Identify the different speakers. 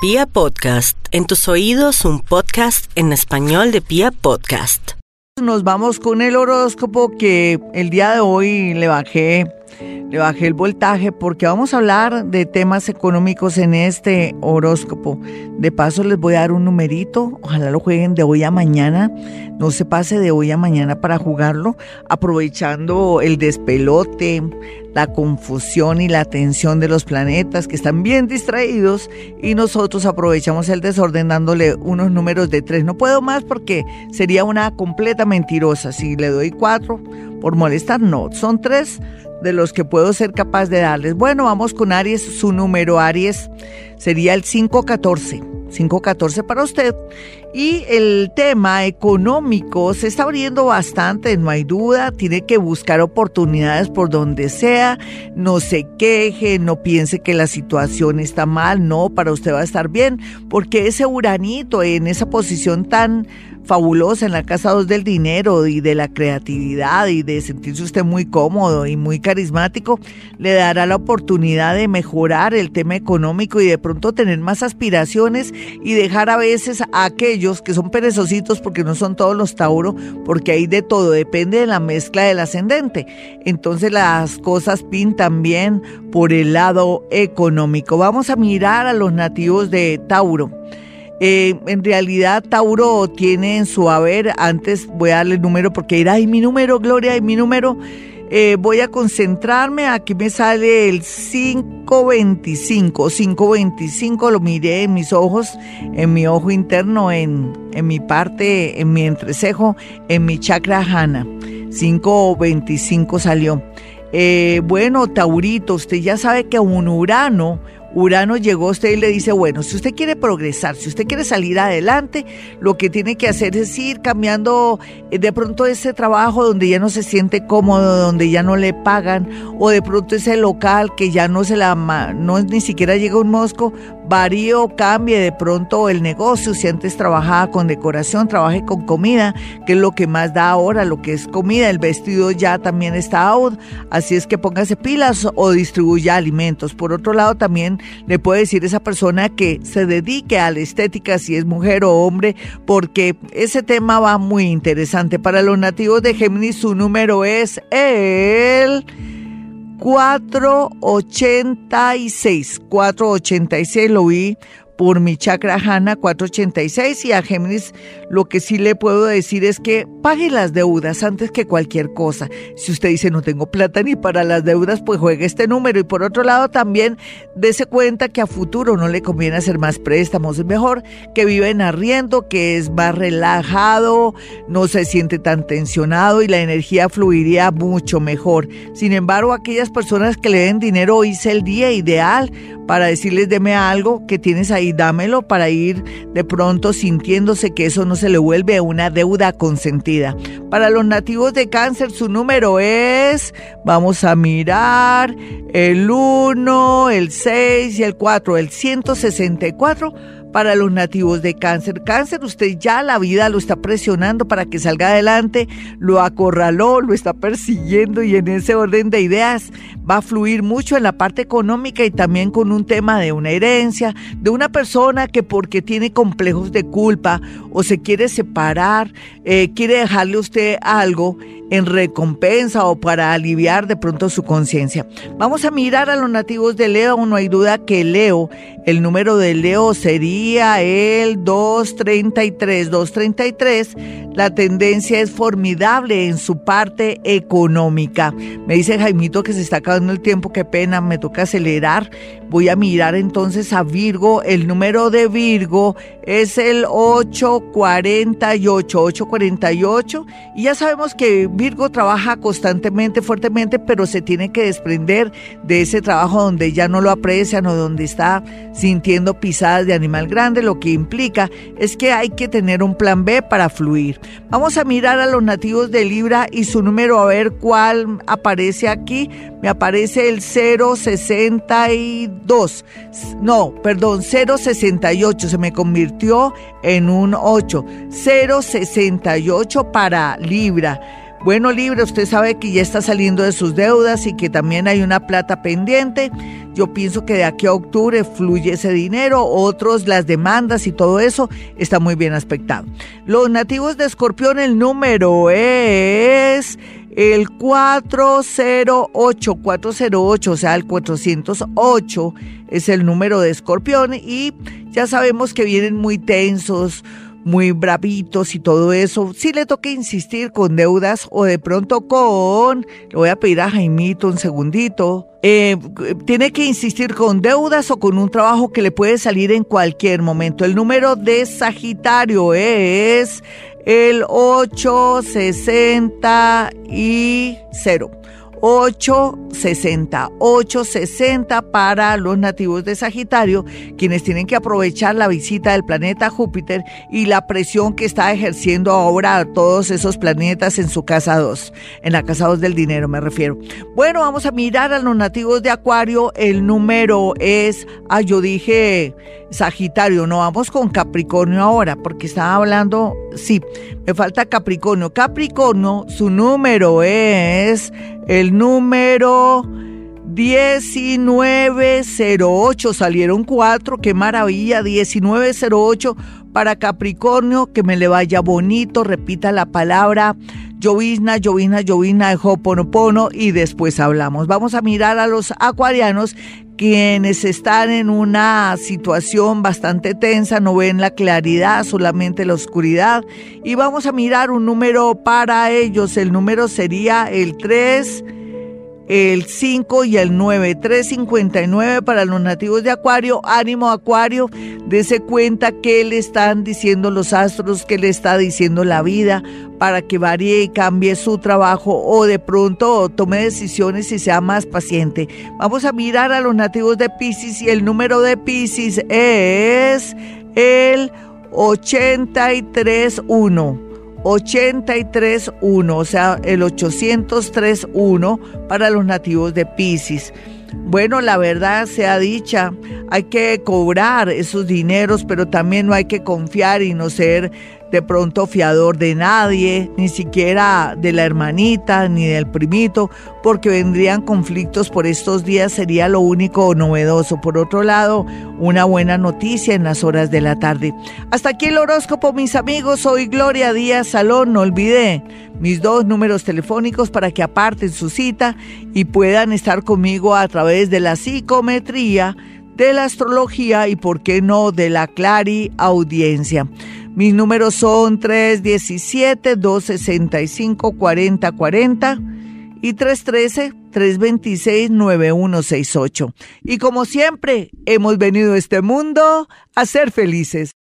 Speaker 1: Pia Podcast, en tus oídos un podcast en español de Pia Podcast.
Speaker 2: Nos vamos con el horóscopo que el día de hoy le bajé, le bajé el voltaje porque vamos a hablar de temas económicos en este horóscopo. De paso les voy a dar un numerito, ojalá lo jueguen de hoy a mañana, no se pase de hoy a mañana para jugarlo, aprovechando el despelote, la confusión y la tensión de los planetas que están bien distraídos y nosotros aprovechamos el desorden dándole unos números de tres. No puedo más porque sería una completa mentirosa. Si le doy cuatro por molestar, no, son tres de los que puedo ser capaz de darles. Bueno, vamos con Aries, su número Aries sería el 514. 514 para usted. Y el tema económico se está abriendo bastante, no hay duda. Tiene que buscar oportunidades por donde sea. No se queje, no piense que la situación está mal. No, para usted va a estar bien, porque ese uranito en esa posición tan fabulosa en la casa 2 del dinero y de la creatividad y de sentirse usted muy cómodo y muy carismático, le dará la oportunidad de mejorar el tema económico y de pronto tener más aspiraciones y dejar a veces a aquellos que son perezositos porque no son todos los Tauro, porque hay de todo, depende de la mezcla del ascendente. Entonces las cosas pintan bien por el lado económico. Vamos a mirar a los nativos de Tauro. Eh, en realidad, Tauro tiene en su haber, antes voy a darle el número porque era, ay, mi número, Gloria, y mi número. Eh, voy a concentrarme, aquí me sale el 525, 525 lo miré en mis ojos, en mi ojo interno, en, en mi parte, en mi entrecejo, en mi chakra jana, 525 salió. Eh, bueno, Taurito, usted ya sabe que un Urano, Urano llegó a usted y le dice, bueno, si usted quiere progresar, si usted quiere salir adelante, lo que tiene que hacer es ir cambiando eh, de pronto ese trabajo donde ya no se siente cómodo, donde ya no le pagan, o de pronto ese local que ya no se la, no ni siquiera llega un mosco, varíe o cambie de pronto el negocio, si antes trabajaba con decoración, trabaje con comida, que es lo que más da ahora, lo que es comida, el vestido ya también está out, así es que póngase pilas o distribuya alimentos. Por otro lado, también le puede decir esa persona que se dedique a la estética, si es mujer o hombre, porque ese tema va muy interesante. Para los nativos de Géminis, su número es el 486. 486 lo vi por mi chakra Hanna 486 y a Géminis lo que sí le puedo decir es que pague las deudas antes que cualquier cosa. Si usted dice no tengo plata ni para las deudas, pues juegue este número y por otro lado también dése cuenta que a futuro no le conviene hacer más préstamos, es mejor que viva en arriendo, que es más relajado, no se siente tan tensionado y la energía fluiría mucho mejor. Sin embargo, aquellas personas que le den dinero hoy es el día ideal para decirles deme algo que tienes ahí, dámelo para ir de pronto sintiéndose que eso no se le vuelve una deuda consentida. Para los nativos de cáncer su número es, vamos a mirar, el 1, el 6 y el 4, el 164 para los nativos de cáncer. Cáncer, usted ya la vida lo está presionando para que salga adelante, lo acorraló, lo está persiguiendo y en ese orden de ideas va a fluir mucho en la parte económica y también con un tema de una herencia, de una persona que porque tiene complejos de culpa o se quiere separar, eh, quiere dejarle usted algo en recompensa o para aliviar de pronto su conciencia. Vamos a mirar a los nativos de Leo, no hay duda que Leo, el número de Leo sería el 233, 233, la tendencia es formidable en su parte económica. Me dice Jaimito que se está acabando el tiempo, qué pena, me toca acelerar. Voy a mirar entonces a Virgo, el número de Virgo es el 848, 848 y ya sabemos que Virgo trabaja constantemente, fuertemente, pero se tiene que desprender de ese trabajo donde ya no lo aprecian o donde está sintiendo pisadas de animal grande. Lo que implica es que hay que tener un plan B para fluir. Vamos a mirar a los nativos de Libra y su número a ver cuál aparece aquí. Me aparece el 062. No, perdón, 068. Se me convirtió en un 8. 068 para Libra. Bueno, Libra, usted sabe que ya está saliendo de sus deudas y que también hay una plata pendiente. Yo pienso que de aquí a octubre fluye ese dinero, otros las demandas y todo eso está muy bien aspectado. Los nativos de Escorpión, el número es el 408, 408, o sea, el 408 es el número de Escorpión y ya sabemos que vienen muy tensos, muy bravitos y todo eso, si le toca insistir con deudas o de pronto con, le voy a pedir a Jaimito un segundito, eh, tiene que insistir con deudas o con un trabajo que le puede salir en cualquier momento. El número de Sagitario es el 860 y 0. 860, 860 para los nativos de Sagitario, quienes tienen que aprovechar la visita del planeta Júpiter y la presión que está ejerciendo ahora a todos esos planetas en su casa 2, en la casa 2 del dinero me refiero. Bueno, vamos a mirar a los nativos de Acuario, el número es, ah, yo dije Sagitario, no vamos con Capricornio ahora, porque estaba hablando, sí, me falta Capricornio. Capricornio, su número es el número 1908. Salieron cuatro, qué maravilla, 1908 para Capricornio, que me le vaya bonito, repita la palabra llovizna, llovizna, llovizna de Hoponopono y después hablamos. Vamos a mirar a los acuarianos quienes están en una situación bastante tensa, no ven la claridad, solamente la oscuridad. Y vamos a mirar un número para ellos. El número sería el 3 el 5 y el 9, 359 para los nativos de Acuario, ánimo Acuario, dese cuenta qué le están diciendo los astros, qué le está diciendo la vida para que varíe y cambie su trabajo o de pronto tome decisiones y sea más paciente. Vamos a mirar a los nativos de Pisces y el número de Pisces es el 831. 831, o sea, el 803.1 para los nativos de Pisces. Bueno, la verdad sea dicha, hay que cobrar esos dineros, pero también no hay que confiar y no ser de pronto fiador de nadie, ni siquiera de la hermanita, ni del primito, porque vendrían conflictos por estos días, sería lo único novedoso. Por otro lado, una buena noticia en las horas de la tarde. Hasta aquí el horóscopo, mis amigos. Soy Gloria Díaz Salón. No olvide mis dos números telefónicos para que aparten su cita y puedan estar conmigo a través de la psicometría, de la astrología y, por qué no, de la clari audiencia. Mis números son 317-265-4040 y 313-326-9168. Y como siempre, hemos venido a este mundo a ser felices.